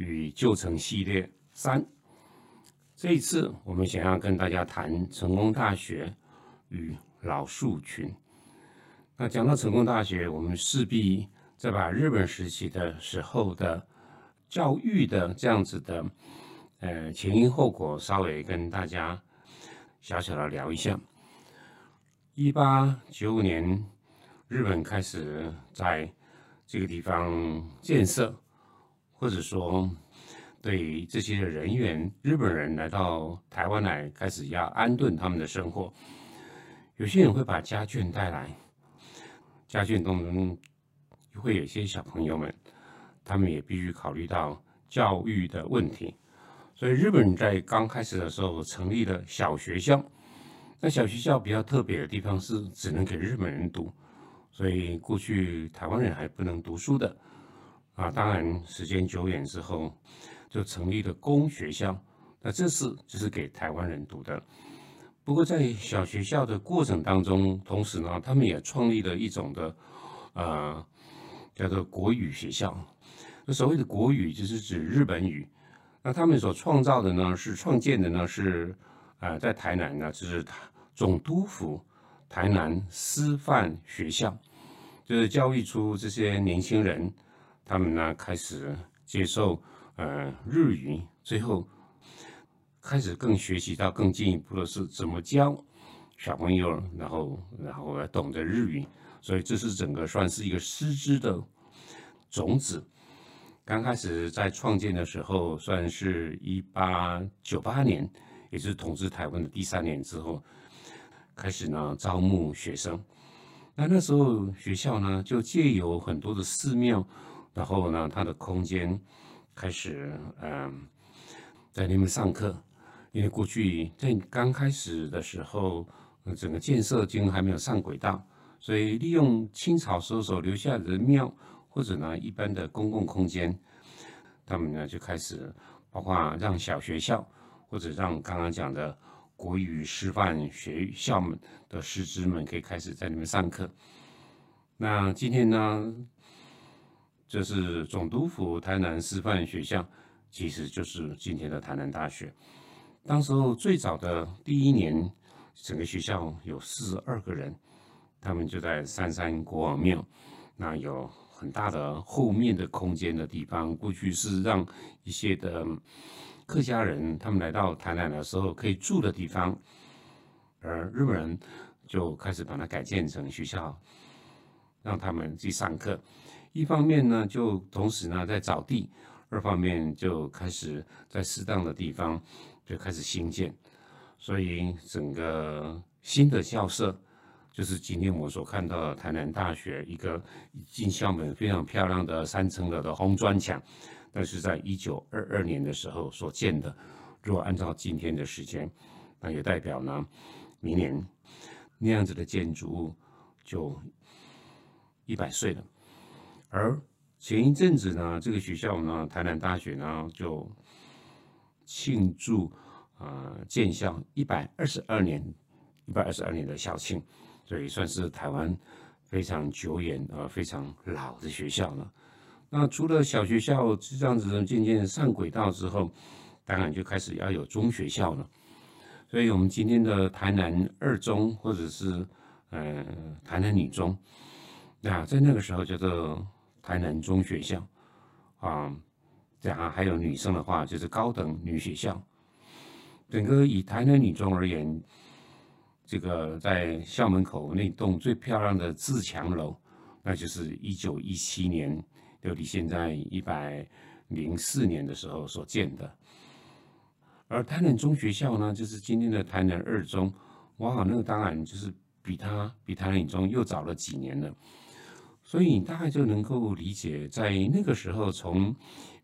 与旧城系列三。这一次，我们想要跟大家谈成功大学与老树群。那讲到成功大学，我们势必再把日本时期的时候的教育的这样子的呃前因后果，稍微跟大家小小的聊一下。一八九五年，日本开始在这个地方建设，或者说对这些人员，日本人来到台湾来，开始要安顿他们的生活。有些人会把家眷带来，家眷当中会有一些小朋友们，他们也必须考虑到教育的问题。所以日本人在刚开始的时候成立了小学校。那小学校比较特别的地方是，只能给日本人读。所以过去台湾人还不能读书的啊，当然时间久远之后，就成立了公学校。那这是就是给台湾人读的。不过在小学校的过程当中，同时呢，他们也创立了一种的呃叫做国语学校。那所谓的国语就是指日本语。那他们所创造的呢，是创建的呢是呃在台南呢，就是总督府。台南师范学校就是教育出这些年轻人，他们呢开始接受呃日语，最后开始更学习到更进一步的是怎么教小朋友，然后然后懂得日语，所以这是整个算是一个师资的种子。刚开始在创建的时候，算是一八九八年，也是统治台湾的第三年之后。开始呢招募学生，那那时候学校呢就借由很多的寺庙，然后呢它的空间开始嗯在那边上课，因为过去在刚开始的时候，整个建设经还没有上轨道，所以利用清朝时候所留下的庙或者呢一般的公共空间，他们呢就开始包括让小学校或者让刚刚讲的。国语师范学校们的师资们可以开始在里面上课。那今天呢，这是总督府台南师范学校，其实就是今天的台南大学。当时候最早的第一年，整个学校有四十二个人，他们就在三山国王庙，那有很大的后面的空间的地方，过去是让一些的。客家人他们来到台南的时候可以住的地方，而日本人就开始把它改建成学校，让他们去上课。一方面呢，就同时呢在找地；二方面就开始在适当的地方就开始新建。所以整个新的校舍就是今天我所看到的台南大学一个进校门非常漂亮的三层楼的红砖墙。但是在一九二二年的时候所建的。如果按照今天的时间，那也代表呢，明年那样子的建筑物就一百岁了。而前一阵子呢，这个学校呢，台南大学呢，就庆祝啊建校一百二十二年，一百二十二年的校庆，所以算是台湾非常久远呃非常老的学校了。那除了小学校这样子渐渐上轨道之后，当然就开始要有中学校了。所以，我们今天的台南二中或者是呃台南女中，那在那个时候叫做台南中学校啊。这样还有女生的话，就是高等女学校。整个以台南女中而言，这个在校门口那栋最漂亮的自强楼，那就是一九一七年。就离现在一百零四年的时候所建的，而台南中学校呢，就是今天的台南二中，哇，那个当然就是比它比台南女中又早了几年了。所以你大概就能够理解，在那个时候，从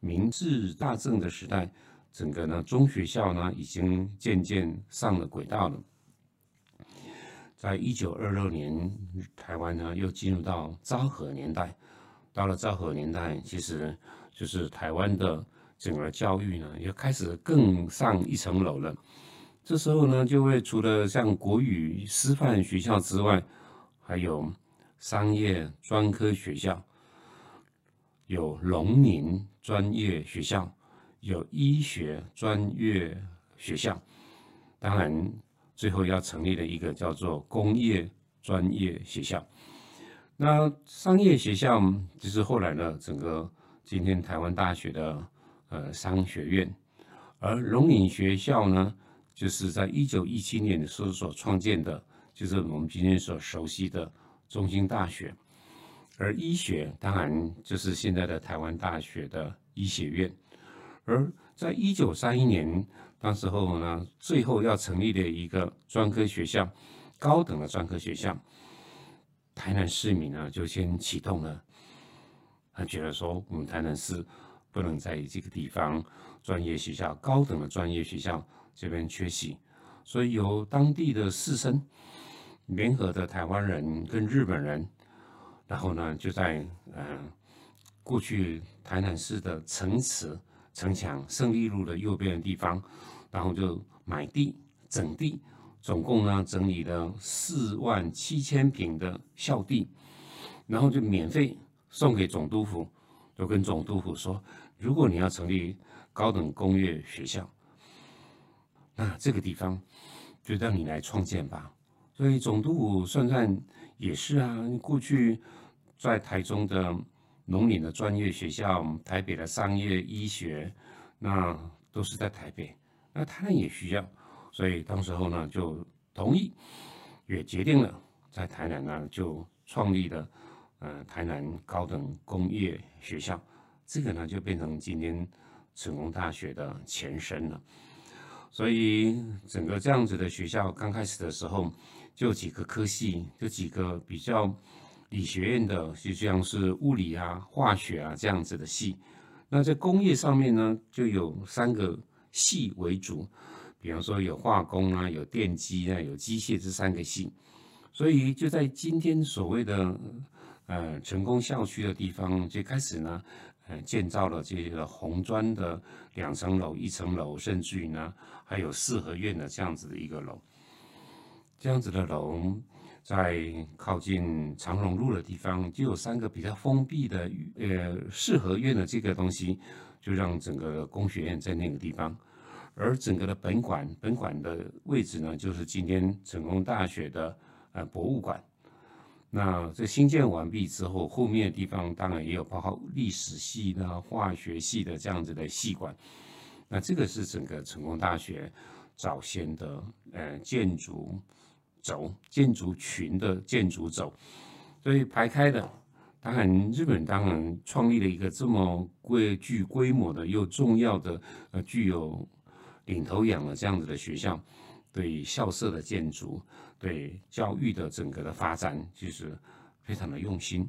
明治大正的时代，整个呢中学校呢已经渐渐上了轨道了。在一九二六年，台湾呢又进入到昭和年代。到了昭和年代，其实就是台湾的整个教育呢，又开始更上一层楼了。这时候呢，就会除了像国语师范学校之外，还有商业专科学校，有农林专业学校，有医学专业学校，当然。最后要成立的一个叫做工业专业学校，那商业学校就是后来呢，整个今天台湾大学的呃商学院，而农林学校呢，就是在一九一七年的时候所创建的，就是我们今天所熟悉的中兴大学，而医学当然就是现在的台湾大学的医学院，而在一九三一年。那时候呢，最后要成立的一个专科学校，高等的专科学校，台南市民呢就先启动了。他觉得说，我们台南市不能在这个地方专业学校、高等的专业学校这边缺席，所以由当地的士绅联合的台湾人跟日本人，然后呢就在嗯过去台南市的城池城墙胜利路的右边的地方。然后就买地整地，总共呢整理了四万七千平的校地，然后就免费送给总督府，就跟总督府说，如果你要成立高等工业学校，那这个地方就让你来创建吧。所以总督算算也是啊，过去在台中的农林的专业学校，台北的商业医学，那都是在台北。那台南也需要，所以当时候呢就同意，也决定了在台南呢就创立了，呃台南高等工业学校，这个呢就变成今天成功大学的前身了。所以整个这样子的学校刚开始的时候，就几个科系，就几个比较理学院的，就像是物理啊、化学啊这样子的系。那在工业上面呢，就有三个。系为主，比方说有化工啊，有电机啊，有机械这三个系，所以就在今天所谓的呃成功校区的地方，就开始呢，呃建造了这个红砖的两层楼、一层楼，甚至于呢还有四合院的这样子的一个楼。这样子的楼在靠近长荣路的地方，就有三个比较封闭的呃四合院的这个东西。就让整个工学院在那个地方，而整个的本馆本馆的位置呢，就是今天成功大学的呃博物馆。那这新建完毕之后，后面的地方当然也有包括历史系的、化学系的这样子的系馆。那这个是整个成功大学早先的呃建筑轴、建筑群的建筑轴，所以排开的。当然，日本当然创立了一个这么规具规模的又重要的呃具有领头羊的这样子的学校，对校舍的建筑，对教育的整个的发展，其实非常的用心。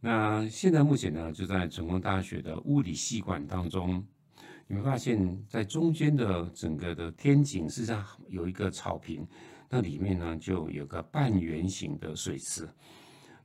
那现在目前呢，就在成功大学的物理系馆当中，你会发现在中间的整个的天井实际上有一个草坪，那里面呢就有个半圆形的水池。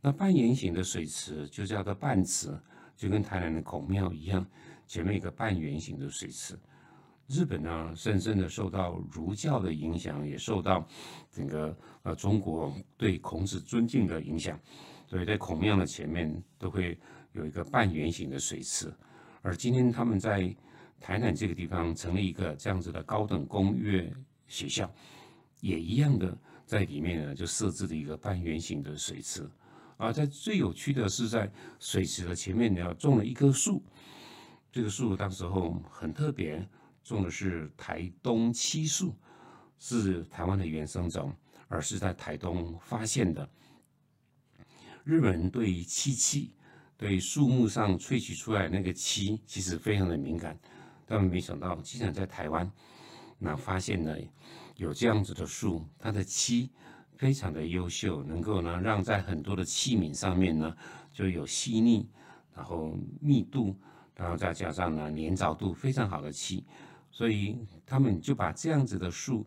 那半圆形的水池就叫做半池，就跟台南的孔庙一样，前面一个半圆形的水池。日本呢，深深的受到儒教的影响，也受到整个呃中国对孔子尊敬的影响，所以在孔庙的前面都会有一个半圆形的水池。而今天他们在台南这个地方成立一个这样子的高等工业学校，也一样的在里面呢就设置了一个半圆形的水池。啊，在最有趣的是，在水池的前面呢，种了一棵树。这个树当时候很特别，种的是台东漆树，是台湾的原生种，而是在台东发现的。日本人对于漆器，对树木上萃取出来那个漆，其实非常的敏感。他们没想到，竟然在台湾那发现了有这样子的树，它的漆非常的优秀，能够呢让在很多的器皿上面呢就有细腻，然后密度，然后再加上呢粘着度非常好的漆，所以他们就把这样子的树，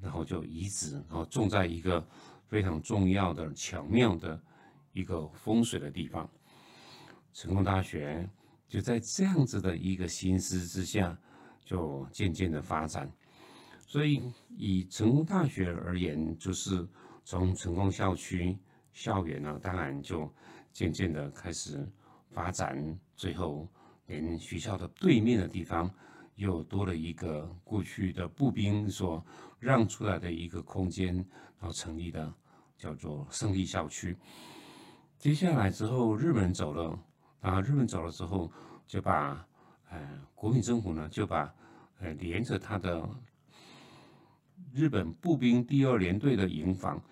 然后就移植，然后种在一个非常重要的巧妙的一个风水的地方。成功大学就在这样子的一个心思之下，就渐渐的发展。所以以成功大学而言，就是从成功校区校园呢，当然就渐渐的开始发展，最后连学校的对面的地方又多了一个过去的步兵所让出来的一个空间，然后成立的叫做胜利校区。接下来之后，日本人走了。啊，日本走了之后，就把，呃，国民政府呢，就把，呃，连着他的日本步兵第二联队的营房，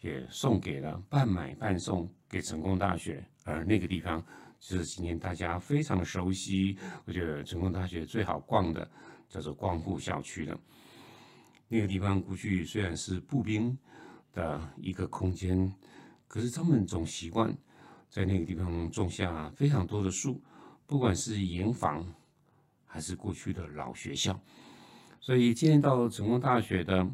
也送给了半买半送给成功大学，而那个地方就是今天大家非常熟悉，我觉得成功大学最好逛的叫做光复校区了。那个地方过去虽然是步兵的一个空间，可是他们总习惯。在那个地方种下非常多的树，不管是营房还是过去的老学校，所以今天到成功大学的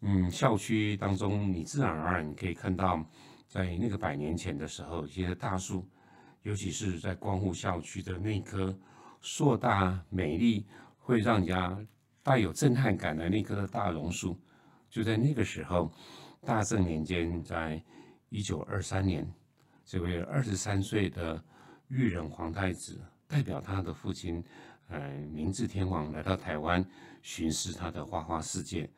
嗯校区当中，你自然而然可以看到，在那个百年前的时候，一些大树，尤其是在光复校区的那棵硕大美丽、会让人家带有震撼感的那棵大榕树，就在那个时候，大正年间，在一九二三年。这位二十三岁的裕仁皇太子代表他的父亲，呃，明治天皇来到台湾巡视他的花花世界。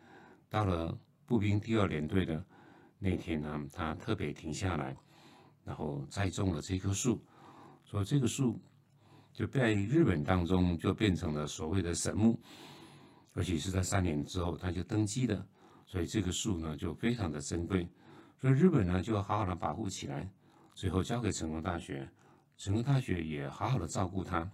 到了步兵第二联队的那天呢，他特别停下来，然后栽种了这棵树。说这个树就在日本当中就变成了所谓的神木，而且是在三年之后他就登基了。所以这棵树呢就非常的珍贵，所以日本呢就要好好的保护起来。最后交给成功大学，成功大学也好好的照顾它。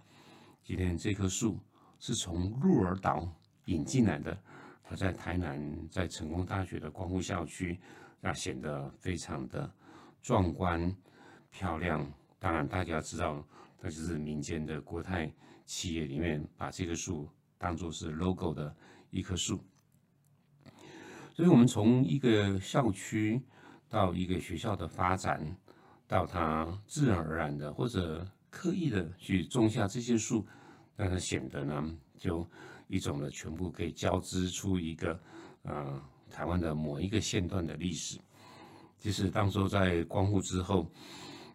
今天这棵树是从鹿儿岛引进来的，它在台南，在成功大学的光复校区，那显得非常的壮观漂亮。当然，大家知道，它就是民间的国泰企业里面把这棵树当做是 logo 的一棵树。所以，我们从一个校区到一个学校的发展。到它自然而然的或者刻意的去种下这些树，让它显得呢，就一种呢全部可以交织出一个，呃，台湾的某一个线段的历史。其实当初在光复之后，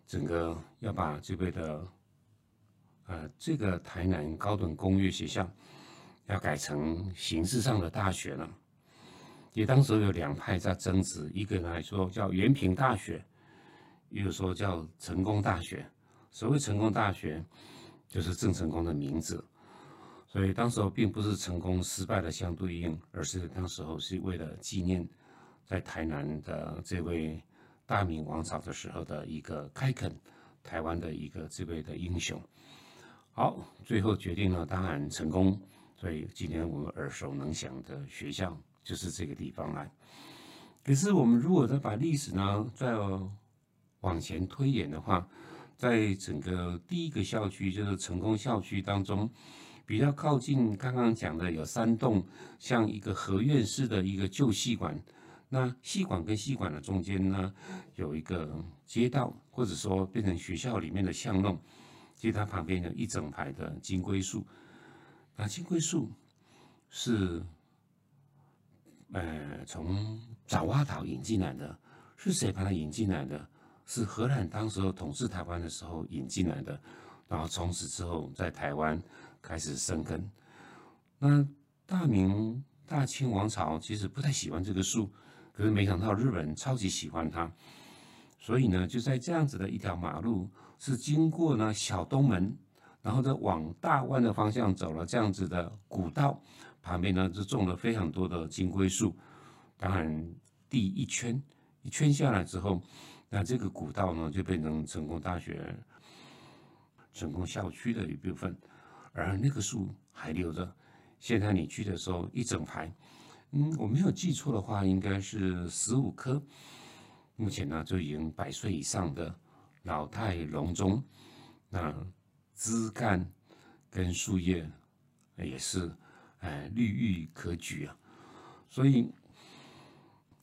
整个要把这边的，呃，这个台南高等工业学校要改成形式上的大学了，也当时有两派在争执，一个来说叫延平大学。也有说叫成功大学，所谓成功大学，就是郑成功的名字，所以当时候并不是成功失败的相对应，而是当时候是为了纪念在台南的这位大明王朝的时候的一个开垦台湾的一个这位的英雄。好，最后决定了，当然成功，所以今天我们耳熟能详的学校就是这个地方来。可是我们如果再把历史呢，再往前推演的话，在整个第一个校区，就是成功校区当中，比较靠近刚刚讲的有三栋，像一个合院式的一个旧戏馆。那戏馆跟戏馆的中间呢，有一个街道，或者说变成学校里面的巷弄。其实它旁边有一整排的金龟树。那金龟树是呃从爪哇岛引进来的，是谁把它引进来的？是荷兰当时候统治台湾的时候引进来的，然后从此之后在台湾开始生根。那大明大清王朝其实不太喜欢这个树，可是没想到日本人超级喜欢它，所以呢就在这样子的一条马路是经过呢小东门，然后再往大湾的方向走了这样子的古道，旁边呢就种了非常多的金龟树。当然第一圈一圈下来之后。那这个古道呢，就变成成功大学、成功校区的一部分，而那个树还留着。现在你去的时候，一整排，嗯，我没有记错的话，应该是十五棵。目前呢，就已经百岁以上的老态龙钟，那枝干跟树叶也是哎绿郁可掬啊。所以，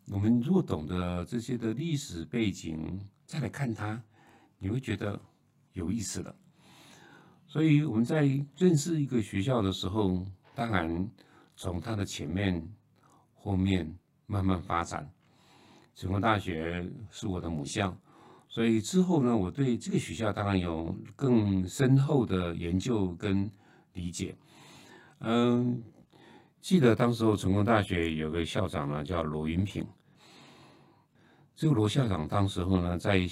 我们若懂得这些的历史背景，再来看它，你会觉得有意思了。所以我们在认识一个学校的时候，当然从它的前面。后面慢慢发展，成功大学是我的母校，所以之后呢，我对这个学校当然有更深厚的研究跟理解。嗯，记得当时候成功大学有个校长呢，叫罗云平。这个罗校长当时候呢，在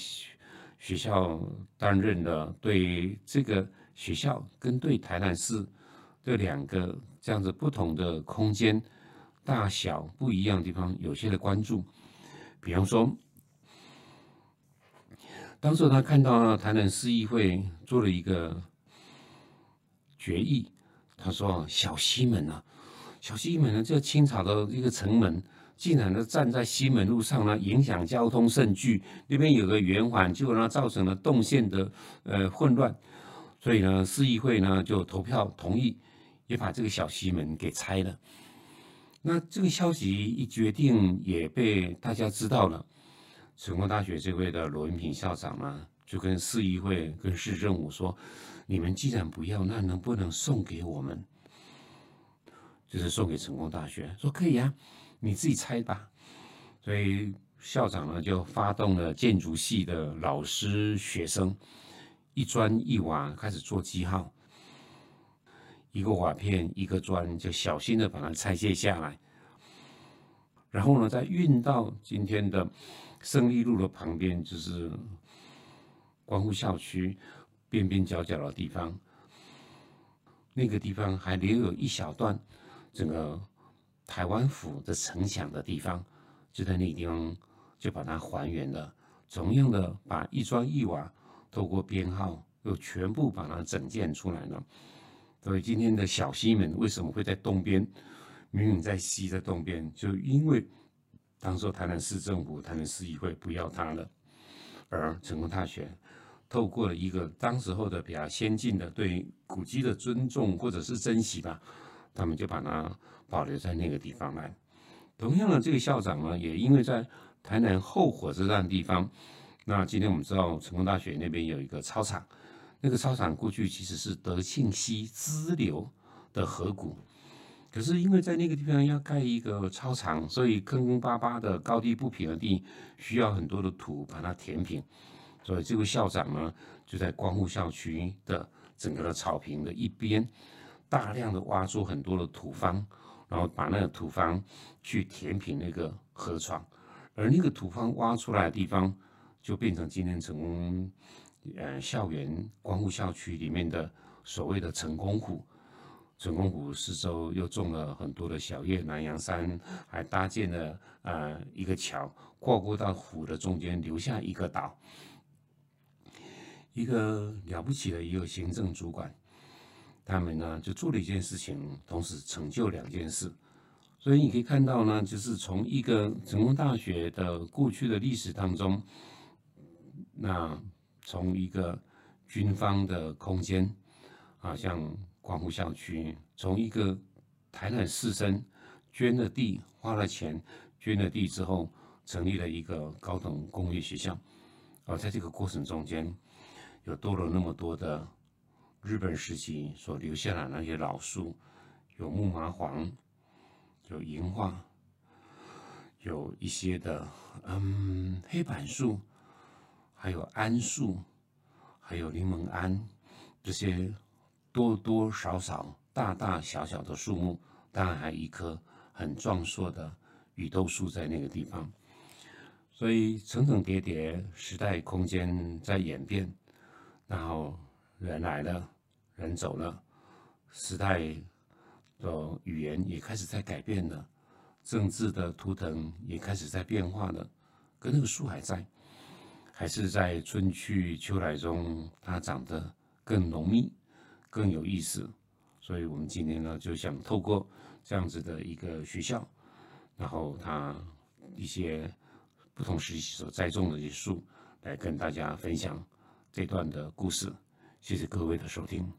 学校担任的对这个学校跟对台南市这两个这样子不同的空间。大小不一样的地方，有些的关注。比方说，当时他看到台南市议会做了一个决议，他说：“小西门啊，小西门呢，这清朝的一个城门，竟然呢站在西门路上呢，影响交通甚巨。那边有个圆环，就让它造成了动线的呃混乱。所以呢，市议会呢就投票同意，也把这个小西门给拆了。”那这个消息一决定，也被大家知道了。成功大学这位的罗云平校长呢，就跟市议会、跟市政府说：“你们既然不要，那能不能送给我们？就是送给成功大学。”说可以啊，你自己猜吧。所以校长呢，就发动了建筑系的老师、学生，一砖一瓦开始做记号。一个瓦片，一个砖，就小心的把它拆卸下来，然后呢，再运到今天的胜利路的旁边，就是光复校区边边角角的地方。那个地方还留有一小段整个台湾府的城墙的地方，就在那个地方就把它还原了，同样的把一砖一瓦透过编号又全部把它整建出来了。所以今天的小西门为什么会在东边？明明在西，在东边，就因为当时台南市政府、台南市议会不要它了，而成功大学透过了一个当时候的比较先进的对古迹的尊重或者是珍惜吧，他们就把它保留在那个地方来。同样的，这个校长呢，也因为在台南后火车站地方，那今天我们知道成功大学那边有一个操场。那个操场过去其实是德庆溪支流的河谷，可是因为在那个地方要盖一个操场，所以坑坑巴巴的高低不平的地，需要很多的土把它填平。所以这位校长呢，就在光复校区的整个的草坪的一边，大量的挖出很多的土方，然后把那个土方去填平那个河床，而那个土方挖出来的地方，就变成今天成功。呃，校园光复校区里面的所谓的成功湖，成功湖四周又种了很多的小叶，南洋山还搭建了呃一个桥，跨过到湖的中间，留下一个岛。一个了不起的一个行政主管，他们呢就做了一件事情，同时成就两件事。所以你可以看到呢，就是从一个成功大学的过去的历史当中，那。从一个军方的空间，啊，像光复校区，从一个台南士绅捐了地，花了钱捐了地之后，成立了一个高等工业学校。而在这个过程中间，有多了那么多的日本时期所留下的那些老树，有木麻黄，有银桦，有一些的嗯黑板树。还有桉树，还有柠檬桉，这些多多少少、大大小小的树木，当然还有一棵很壮硕的雨豆树在那个地方。所以层层叠叠，时代空间在演变，然后人来了，人走了，时代的语言也开始在改变了，政治的图腾也开始在变化了，可那个树还在。还是在春去秋来中，它长得更浓密、更有意思。所以，我们今天呢，就想透过这样子的一个学校，然后它一些不同时期所栽种的一些树，来跟大家分享这段的故事。谢谢各位的收听。